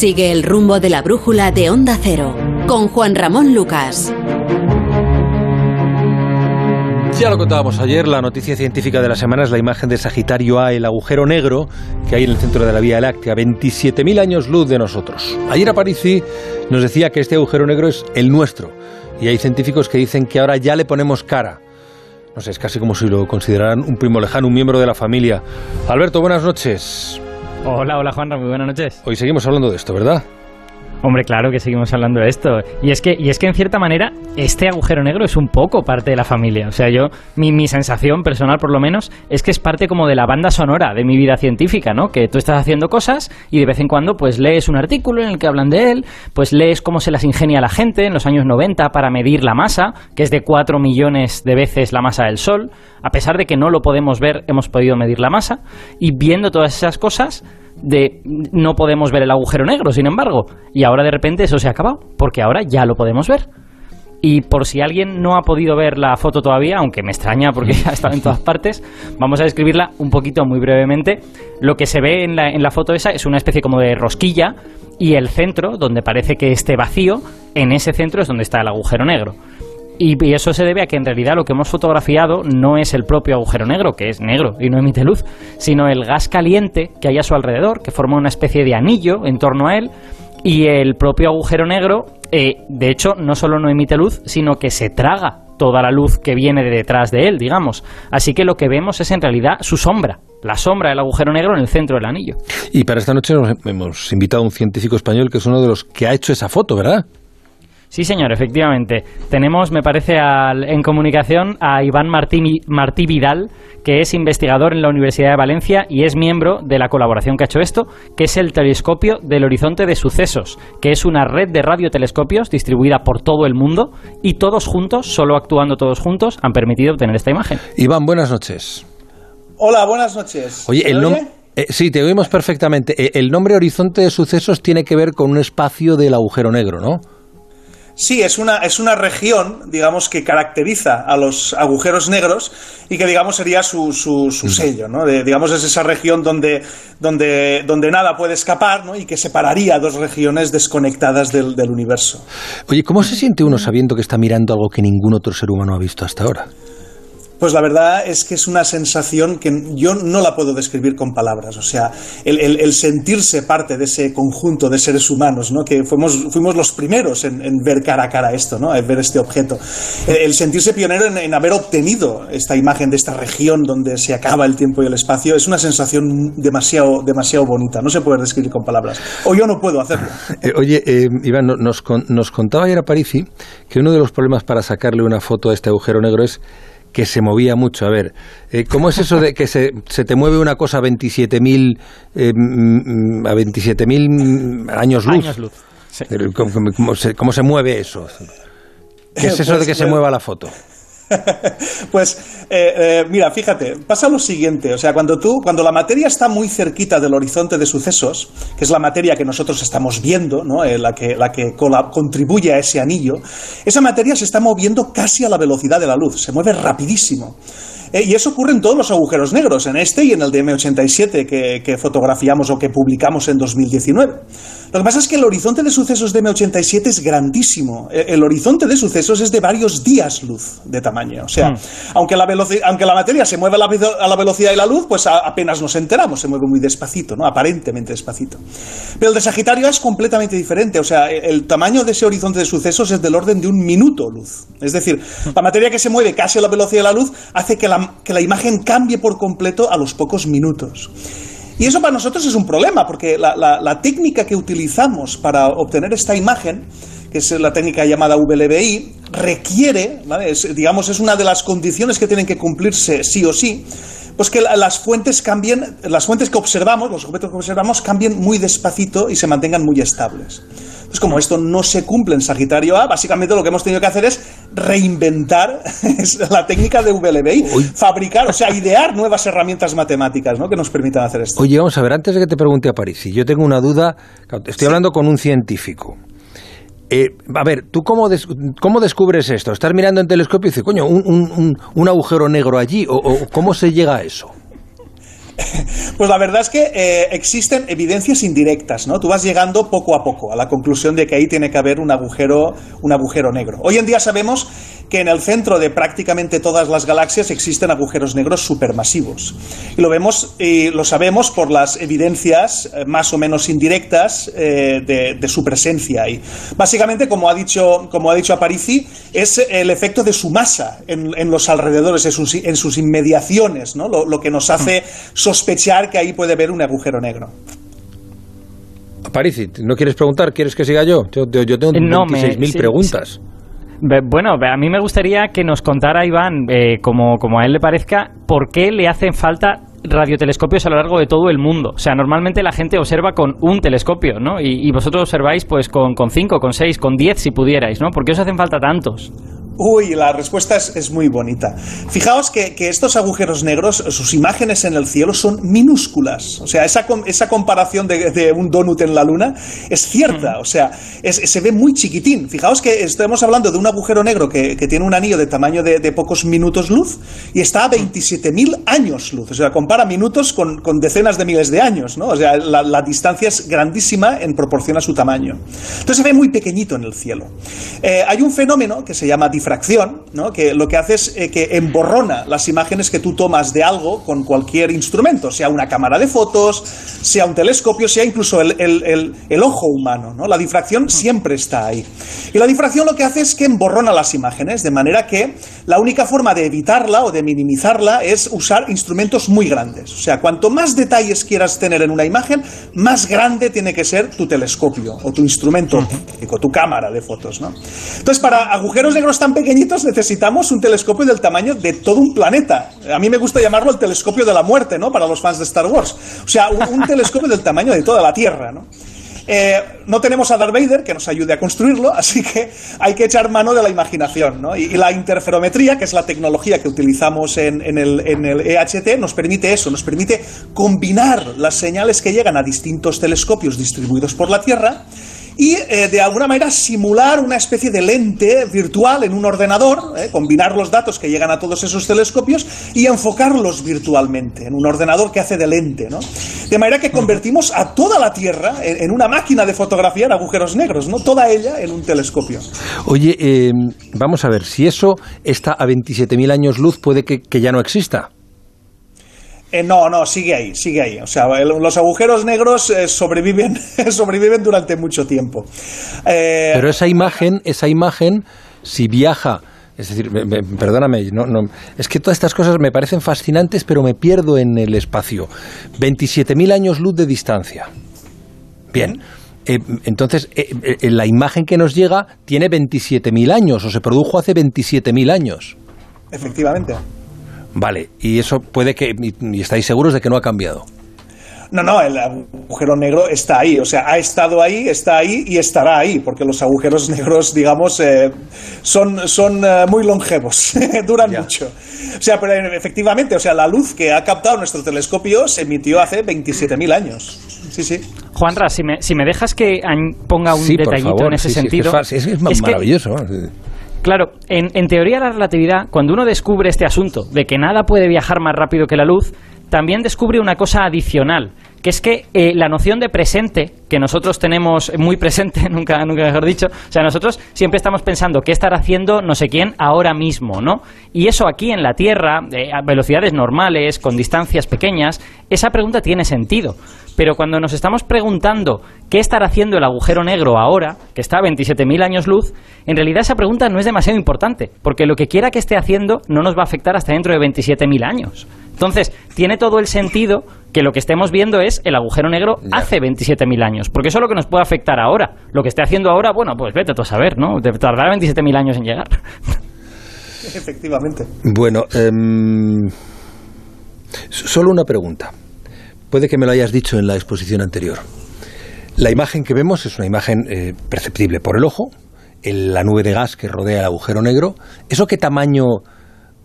Sigue el rumbo de la brújula de Onda Cero con Juan Ramón Lucas. Ya lo contábamos ayer, la noticia científica de la semana es la imagen de Sagitario A, el agujero negro que hay en el centro de la Vía Láctea, 27.000 años luz de nosotros. Ayer Aparici nos decía que este agujero negro es el nuestro y hay científicos que dicen que ahora ya le ponemos cara. No sé, es casi como si lo consideraran un primo lejano, un miembro de la familia. Alberto, buenas noches. Hola, hola Juanra, muy buenas noches. Hoy seguimos hablando de esto, ¿verdad? Hombre, claro que seguimos hablando de esto. Y es que, y es que en cierta manera, este agujero negro es un poco parte de la familia. O sea, yo, mi, mi sensación personal, por lo menos, es que es parte como de la banda sonora de mi vida científica, ¿no? Que tú estás haciendo cosas y de vez en cuando, pues lees un artículo en el que hablan de él, pues lees cómo se las ingenia la gente en los años 90 para medir la masa, que es de 4 millones de veces la masa del Sol. A pesar de que no lo podemos ver, hemos podido medir la masa. Y viendo todas esas cosas, de no podemos ver el agujero negro, sin embargo. Y ahora de repente eso se ha acabado, porque ahora ya lo podemos ver. Y por si alguien no ha podido ver la foto todavía, aunque me extraña porque ha estado en todas partes, vamos a describirla un poquito muy brevemente. Lo que se ve en la, en la foto esa es una especie como de rosquilla y el centro, donde parece que esté vacío, en ese centro es donde está el agujero negro. Y, eso se debe a que en realidad lo que hemos fotografiado no es el propio agujero negro, que es negro y no emite luz, sino el gas caliente que hay a su alrededor, que forma una especie de anillo en torno a él, y el propio agujero negro, eh, de hecho, no solo no emite luz, sino que se traga toda la luz que viene de detrás de él, digamos. Así que lo que vemos es en realidad su sombra, la sombra del agujero negro en el centro del anillo. Y para esta noche hemos, hemos invitado a un científico español que es uno de los que ha hecho esa foto, ¿verdad? Sí, señor, efectivamente. Tenemos, me parece, al- en comunicación a Iván Martí, Martí Vidal, que es investigador en la Universidad de Valencia y es miembro de la colaboración que ha hecho esto, que es el Telescopio del Horizonte de Sucesos, que es una red de radiotelescopios distribuida por todo el mundo y todos juntos, solo actuando todos juntos, han permitido obtener esta imagen. Iván, buenas noches. Hola, buenas noches. Oye, ¿Se el nombre... oye? sí, te oímos perfectamente. Eh, el nombre Horizonte de Sucesos tiene que ver con un espacio del agujero negro, ¿no? Sí, es una, es una región, digamos, que caracteriza a los agujeros negros y que, digamos, sería su, su, su sello, ¿no? De- digamos, es esa región donde, donde, donde nada puede escapar, ¿no? Y que separaría dos regiones desconectadas del, del universo. Oye, ¿cómo se siente uno sabiendo que está mirando algo que ningún otro ser humano ha visto hasta ahora? Pues la verdad es que es una sensación que yo no la puedo describir con palabras. O sea, el, el- sentirse parte de ese conjunto de seres humanos, ¿no? Que fuimos, fuimos los primeros en, ver cara a cara esto, ¿no? En ver este objeto. El, sentirse pionero en, haber obtenido esta imagen de esta región donde se acaba el tiempo y el espacio es una sensación demasiado, demasiado bonita. No se puede describir con palabras. O yo no puedo hacerlo. Eh, oye, eh, Iván, no- nos, con- nos contaba ayer a Parisi que uno de los problemas para sacarle una foto a este agujero negro es que se movía mucho. A ver, eh, ¿cómo es eso de que se, se te mueve una cosa a 27.000 eh, mm, a 27.000 años luz? Años luz. Sí. Pero, ¿Cómo, cómo- se, cómo se mueve eso? ¿Qué es eso de Pues, que se bueno. mueva la foto? Pues eh, eh, mira, fíjate, pasa lo siguiente, o sea, cuando tú, cuando la materia está muy cerquita del horizonte de sucesos, que es la materia que nosotros estamos viendo, ¿no? Eh, la que, la que contribuye a ese anillo, esa materia se está moviendo casi a la velocidad de la luz, se mueve rapidísimo. Eh, y eso ocurre en todos los agujeros negros, en este y en el de M87 que, que fotografiamos o que publicamos en 2019. Lo que pasa es que el horizonte de sucesos de M87 es grandísimo. Eh, El horizonte de sucesos es de varios días luz de tamaño. O sea, aunque, la aunque la materia se mueve a la, a la velocidad de la luz, pues a- apenas nos enteramos, se mueve muy despacito, ¿no? Aparentemente despacito. Pero el de Sagitario es completamente diferente. O sea, el, el tamaño de ese horizonte de sucesos es del orden de un minuto luz. Es decir, la materia que se mueve casi a la velocidad de la luz hace que la, que la imagen cambie por completo a los pocos minutos. Y eso para nosotros es un problema, porque la, la- la técnica que utilizamos para obtener esta imagen, que es la técnica llamada VLBI, requiere, ¿vale? Es, digamos, es una de las condiciones que tienen que cumplirse sí o sí, pues que la- las fuentes cambien, las fuentes que observamos, los objetos que observamos, cambien muy despacito y se mantengan muy estables. Entonces, como esto no se cumple en Sagitario A, básicamente lo que hemos tenido que hacer es reinventar la técnica de VLBI, fabricar, o sea, idear nuevas herramientas matemáticas ¿no? que nos permitan hacer esto. Oye, vamos a ver, antes de que te pregunte a París, si yo tengo una duda, estoy hablando con un científico. Eh, a ver, ¿tú cómo, des- cómo descubres esto? ¿Estás mirando en telescopio y dices, coño, un, un- un- un agujero negro allí? ¿O, o cómo se llega a eso? Pues la verdad es que eh, existen evidencias indirectas, ¿no? Tú vas llegando poco a poco a la conclusión de que ahí tiene que haber un agujero, un agujero negro. Hoy en día sabemos que en el centro de prácticamente todas las galaxias existen agujeros negros supermasivos. Y lo vemos y lo sabemos por las evidencias eh, más o menos indirectas eh, de, su presencia ahí. Básicamente, como ha dicho, como ha dicho Aparici, es el efecto de su masa en, los alrededores, en sus, inmediaciones, ¿no? lo, que nos hace sospechar que ahí puede haber un agujero negro. Aparici, ¿no quieres preguntar? ¿Quieres que siga yo? Yo, tengo 26.000 preguntas. Bueno, a mí me gustaría que nos contara Iván, eh, como, como a él le parezca, por qué le hacen falta radiotelescopios a lo largo de todo el mundo. O sea, normalmente la gente observa con un telescopio, ¿no? Y, vosotros observáis pues con, con cinco, con seis, con diez si pudierais, ¿no? ¿Por qué os hacen falta tantos? Uy, la respuesta es, muy bonita. Fijaos que, estos agujeros negros, sus imágenes en el cielo son minúsculas. O sea, esa, esa comparación de, un donut en la luna es cierta. O sea, se ve muy chiquitín. Fijaos que estamos hablando de un agujero negro que, tiene un anillo de tamaño de, pocos minutos luz y está a 27.000 años luz. O sea, compara minutos con, decenas de miles de años. ¿no? O sea, la, distancia es grandísima en proporción a su tamaño. Entonces se ve muy pequeñito en el cielo. Eh, hay un fenómeno que se llama diferencia ¿no? que lo que hace es eh, que emborrona las imágenes que tú tomas de algo con cualquier instrumento, sea una cámara de fotos, sea un telescopio, sea incluso el, el, ojo humano. ¿no? La difracción siempre está ahí. Y la difracción lo que hace es que emborrona las imágenes, de manera que la única forma de evitarla o de minimizarla es usar instrumentos muy grandes. O sea, cuanto más detalles quieras tener en una imagen, más grande tiene que ser tu telescopio o tu instrumento óptico, tu cámara de fotos. ¿no? Entonces, para agujeros negros tan pequeñitos necesitamos un telescopio del tamaño de todo un planeta. A mí me gusta llamarlo el telescopio de la muerte, ¿no? Para los fans de Star Wars. O sea, un, telescopio del tamaño de toda la Tierra, ¿no? Eh, no tenemos a Darth Vader que nos ayude a construirlo, así que hay que echar mano de la imaginación. ¿no? Y, la interferometría, que es la tecnología que utilizamos en, el, en, el, EHT, nos permite eso, nos permite combinar las señales que llegan a distintos telescopios distribuidos por la Tierra y eh, de alguna manera simular una especie de lente virtual en un ordenador, eh, combinar los datos que llegan a todos esos telescopios y enfocarlos virtualmente en un ordenador que hace de lente. ¿no? De manera que convertimos a toda la Tierra en, una máquina de fotografiar agujeros negros, ¿no? toda ella en un telescopio. Oye, em, vamos a ver, si eso está a 27.000 años luz, puede que ya no exista. Eh, no, no, sigue ahí, sigue ahí. O sea, los agujeros negros eh, sobreviven, sobreviven durante mucho tiempo. Eh, Pero esa imagen, esa imagen, si viaja, es decir, perdóname, no, no, es que todas estas cosas me parecen fascinantes, pero me pierdo en el espacio. 27.000 años luz de distancia. Bien. entonces, la imagen que nos llega tiene 27.000 años, o se produjo hace 27.000 años. Efectivamente. Vale, y eso puede que. Y estáis seguros de que no ha cambiado. No, no, el agujero negro está ahí, o sea, ha estado ahí, está ahí y estará ahí, porque los agujeros negros, digamos, eh, son, son eh, muy longevos, duran mucho. O sea, pero efectivamente, o sea, la luz que ha captado nuestro telescopio se emitió hace 27.000 años. Sí, sí. Juanra, si me, si me dejas que ponga un detallito en ese sentido. es, es, maravilloso. Claro, en, teoría de la relatividad, cuando uno descubre este asunto de que nada puede viajar más rápido que la luz, también descubre una cosa adicional, que es que eh, la noción de presente, que nosotros tenemos muy presente, nunca, nunca mejor dicho, o sea, nosotros siempre estamos pensando qué estará haciendo no sé quién ahora mismo, ¿no? Y eso aquí en la Tierra, eh, a velocidades normales, con distancias pequeñas, esa pregunta tiene sentido. Pero cuando nos estamos preguntando qué estará haciendo el agujero negro ahora, que está a 27.000 años luz, en realidad esa pregunta no es demasiado importante, porque lo que quiera que esté haciendo no nos va a afectar hasta dentro de 27.000 años. Entonces, tiene todo el sentido que lo que estemos viendo es el agujero negro hace 27.000 años, porque eso es lo que nos puede afectar ahora. Lo que esté haciendo ahora, bueno, pues vete tú a saber, ¿no? Tardará 27.000 años en llegar. Efectivamente. Bueno, em, solo una pregunta. Puede que me lo hayas dicho en la exposición anterior. La imagen que vemos es una imagen eh, perceptible por el ojo, en la nube de gas que rodea el agujero negro. ¿Eso qué tamaño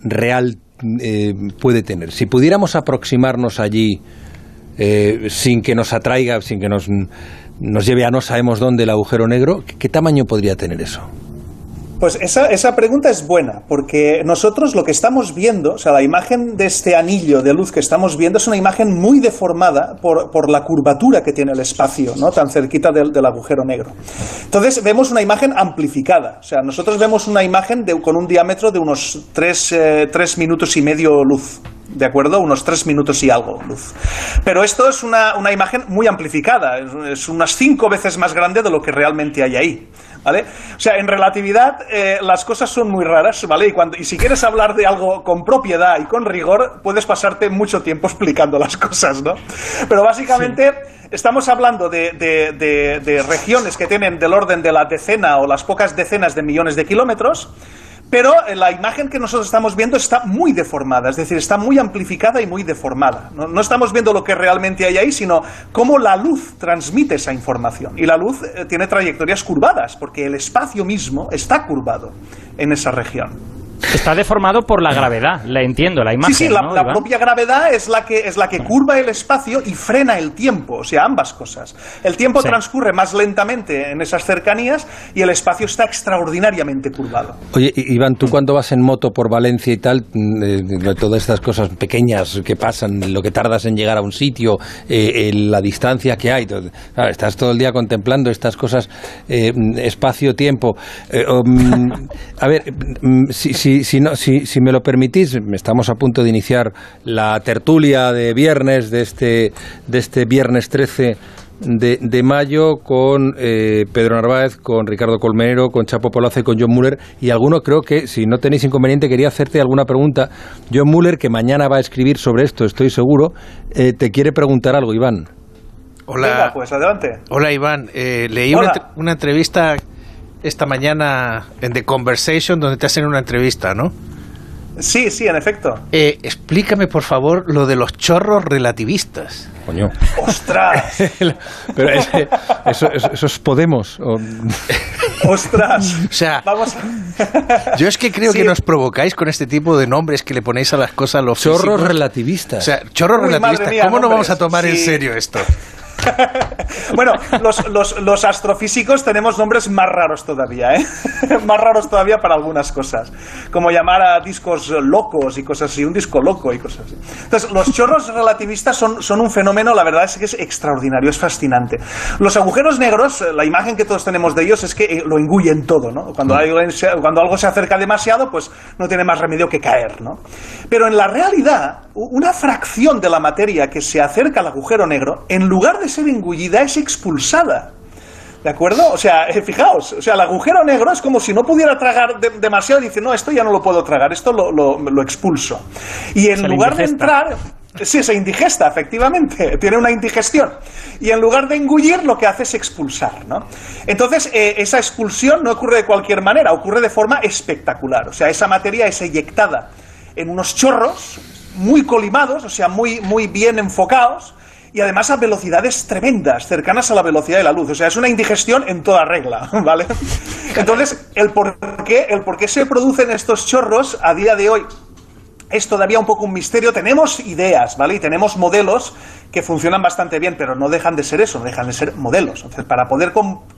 real eh, puede tener? Si pudiéramos aproximarnos allí eh, sin que nos atraiga, sin que nos, nos lleve a no sabemos dónde el agujero negro, ¿qué tamaño podría tener eso? Pues esa, esa, pregunta es buena, porque nosotros lo que estamos viendo, o sea, la imagen de este anillo de luz que estamos viendo es una imagen muy deformada por, por la curvatura que tiene el espacio, ¿no? Tan cerquita del, del, agujero negro. Entonces vemos una imagen amplificada, o sea, nosotros vemos una imagen de, con un diámetro de unos tres, eh, tres minutos y medio luz. ¿De acuerdo? Unos tres minutos y algo luz. Pero esto es una, una imagen muy amplificada, es, es, unas cinco veces más grande de lo que realmente hay ahí. ¿Vale? O sea, en relatividad eh, las cosas son muy raras, ¿vale? Y, cuando, y si quieres hablar de algo con propiedad y con rigor, puedes pasarte mucho tiempo explicando las cosas, ¿no? Pero básicamente sí. estamos hablando de, de, de, de regiones que tienen del orden de la decena o las pocas decenas de millones de kilómetros, pero la imagen que nosotros estamos viendo está muy deformada, es decir, está muy amplificada y muy deformada. No, no, estamos viendo lo que realmente hay ahí, sino cómo la luz transmite esa información. Y la luz eh, tiene trayectorias curvadas, porque el espacio mismo está curvado en esa región. Está deformado por la gravedad, la entiendo, la imagen. Sí, sí, la, ¿no, la propia gravedad es la, que, es la que curva el espacio y frena el tiempo, o sea, ambas cosas. El tiempo sí. transcurre más lentamente en esas cercanías y el espacio está extraordinariamente curvado. Oye, Iván, tú cuando vas en moto por Valencia y tal, eh, todas estas cosas pequeñas que pasan, lo que tardas en llegar a un sitio, eh, la distancia que hay, todo, claro, estás todo el día contemplando estas cosas, eh, espacio-tiempo. Um, a ver, si, si, si, no, si, si, me lo permitís, estamos a punto de iniciar la tertulia de viernes, de este, de este viernes 13 de, de mayo, con eh, Pedro Narváez, con Ricardo Colmenero, con Chapo Polazo y con John Muller. Y alguno creo que, si no tenéis inconveniente, quería hacerte alguna pregunta. John Muller, que mañana va a escribir sobre esto, estoy seguro, eh, te quiere preguntar algo, Iván. Hola, Venga, pues adelante. Hola, Iván. Eh, leí Hola. Una, una entrevista esta mañana en The Conversation donde te hacen una entrevista, ¿no? Sí, sí, en efecto. Eh, explícame, por favor, lo de los chorros relativistas. Coño. ¡Ostras! Pero ese, eso, eso, eso, es Podemos. O... ¡Ostras! O sea, Vamos a... yo es que creo sí. que nos provocáis con este tipo de nombres que le ponéis a las cosas los Chorros físicos. relativistas. O sea, chorros Uy, relativistas. mía, ¿Cómo no nombres? vamos a tomar sí. en serio esto? bueno, los, los, los, astrofísicos tenemos nombres más raros todavía, ¿eh? más raros todavía para algunas cosas, como llamar a discos locos y cosas así, un disco loco y cosas así. Entonces, los chorros relativistas son, son un fenómeno, la verdad es que es extraordinario, es fascinante. Los agujeros negros, la imagen que todos tenemos de ellos es que lo engullen todo, ¿no? Cuando, algo, cuando algo se acerca demasiado, pues no tiene más remedio que caer, ¿no? Pero en la realidad, una fracción de la materia que se acerca al agujero negro, en lugar de ser engullida, es expulsada. ¿De acuerdo? O sea, eh, fijaos, o sea, el agujero negro es como si no pudiera tragar de, demasiado y dice, no, esto ya no lo puedo tragar, esto lo, lo, lo expulso. Y en se lugar de entrar, sí, se indigesta, efectivamente, tiene una indigestión. Y en lugar de engullir, lo que hace es expulsar, ¿no? Entonces, eh, esa expulsión no ocurre de cualquier manera, ocurre de forma espectacular. O sea, esa materia es eyectada en unos chorros muy colimados, o sea, muy, muy bien enfocados, y además a velocidades tremendas, cercanas a la velocidad de la luz. O sea, es una indigestión en toda regla, ¿vale? Entonces, el por qué, el por qué se producen estos chorros a día de hoy es todavía un poco un misterio. Tenemos ideas, ¿vale? Y tenemos modelos que funcionan bastante bien, pero no dejan de ser eso, no dejan de ser modelos. Entonces, para poder,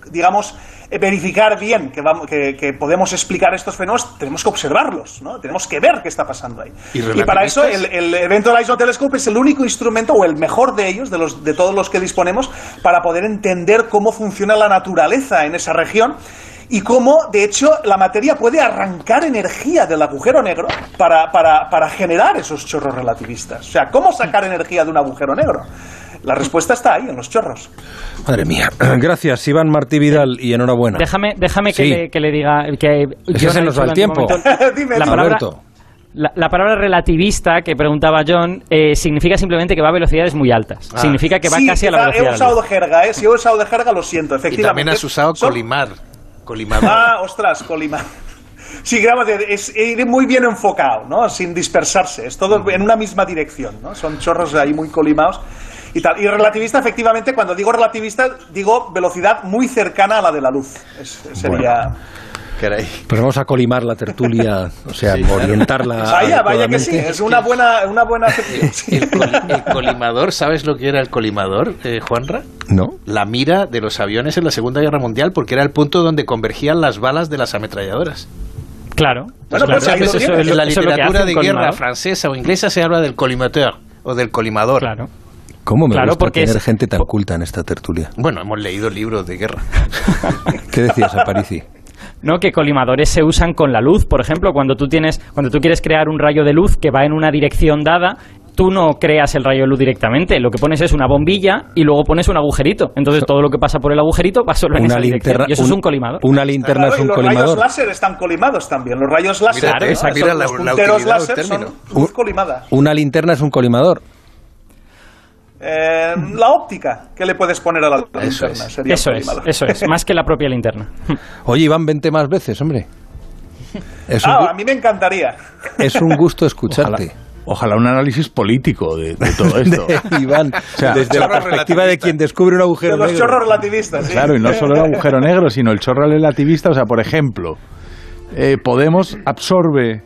digamos, verificar bien que, vamos, que, que, podemos explicar estos fenómenos, tenemos que observarlos, ¿no? Tenemos que ver qué está pasando ahí. Y, y para eso el, el Evento Horizon Telescope es el único instrumento, o el mejor de ellos, de, los, de todos los que disponemos, para poder entender cómo funciona la naturaleza en esa región y cómo, de hecho, la materia puede arrancar energía del agujero negro para, para, para generar esos chorros relativistas. O sea, ¿cómo sacar energía de un agujero negro? La respuesta está ahí, en los chorros. Madre mía. Gracias, Iván Martí Vidal, y enhorabuena. Déjame, déjame que, le, que le diga... Que ya se nos va el tiempo. Dime, la palabra, la, la, palabra relativista que preguntaba John eh, significa simplemente que va a velocidades muy altas. Ah. Significa que va sí, casi a la velocidad. He usado jerga, ¿eh? Si he usado de jerga, lo siento, efectivamente. Y también has usado colimar. Colimar. Ah, ostras, colimar. Sí, es ir muy bien enfocado, ¿no? Sin dispersarse. Es todo en una misma dirección, ¿no? Son chorros ahí muy colimados y tal. Y relativista, efectivamente, cuando digo relativista, digo velocidad muy cercana a la de la luz. Es, sería. Bueno. Pues vamos a colimar la tertulia, o sea, orientarla. Vaya, vaya que sí, es una buena, una buena el, colimador, ¿sabes lo que era el colimador, eh, Juanra? No. La mira de los aviones en la Segunda Guerra Mundial, porque era el punto donde convergían las balas de las ametralladoras. Claro. Pues en la literatura de guerra francesa o inglesa se habla del colimateur o del colimador. Claro. ¿Cómo me claro, gusta porque tener gente tan culta en esta tertulia? Bueno, hemos leído libros de guerra. ¿Qué decías, Aparici? ¿No? que colimadores se usan con la luz, por ejemplo, cuando tú tienes cuando tú quieres crear un rayo de luz que va en una dirección dada, tú no creas el rayo de luz directamente, lo que pones es una bombilla y luego pones un agujerito. Entonces todo lo que pasa por el agujerito va solo en esa dirección. Y eso es un colimador. Una linterna es un los colimador. Los rayos láser están colimados también. Los rayos láser, mira, los punteros láser son luz colimada. Una linterna es un colimador. Eh, la óptica que le puedes poner a la eso linterna. Es. eso es, eso es, más que la propia linterna. Oye, Iván, vente más veces, hombre. ah, a mí me encantaría. Es un gusto escucharte. Ojalá, un análisis político de, todo esto. Iván, desde la perspectiva de quien descubre un agujero de los chorros relativistas, Claro, y no solo el agujero negro, sino el chorro relativista. O sea, por ejemplo, eh, Podemos absorbe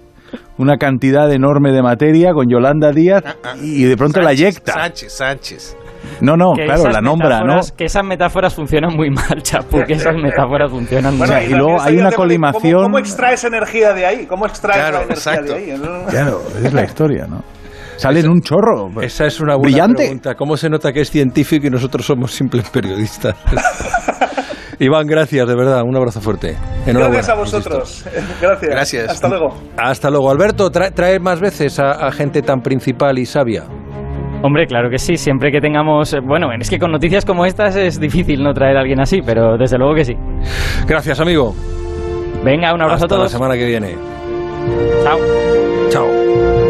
una cantidad enorme de materia con Yolanda Díaz ah, ah. y de pronto la eyecta. Sánchez, Sánchez. No, no, claro, la nombra, ¿no? Que esas metáforas funcionan muy mal, Chapu, que esas metáforas funcionan muy mal. y, luego hay una colimación... ¿cómo, extraes energía de ahí? ¿Cómo extraes la energía de ahí? Claro, es la historia, ¿no? Sale en un chorro. Esa es una buena brillante. pregunta. ¿Cómo se nota que es científico y nosotros somos simples periodistas? Iván, gracias, de verdad. Un abrazo fuerte. Gracias a vosotros. Gracias. Gracias. Hasta luego. Hasta luego. Alberto, trae, más veces a, gente tan principal y sabia. Hombre, claro que sí, siempre que tengamos... Eh, bueno, es que con noticias como estas es difícil no traer a alguien así, pero desde luego que sí. Gracias, amigo. Venga, un abrazo a todos. la semana que viene. Chao. Chao.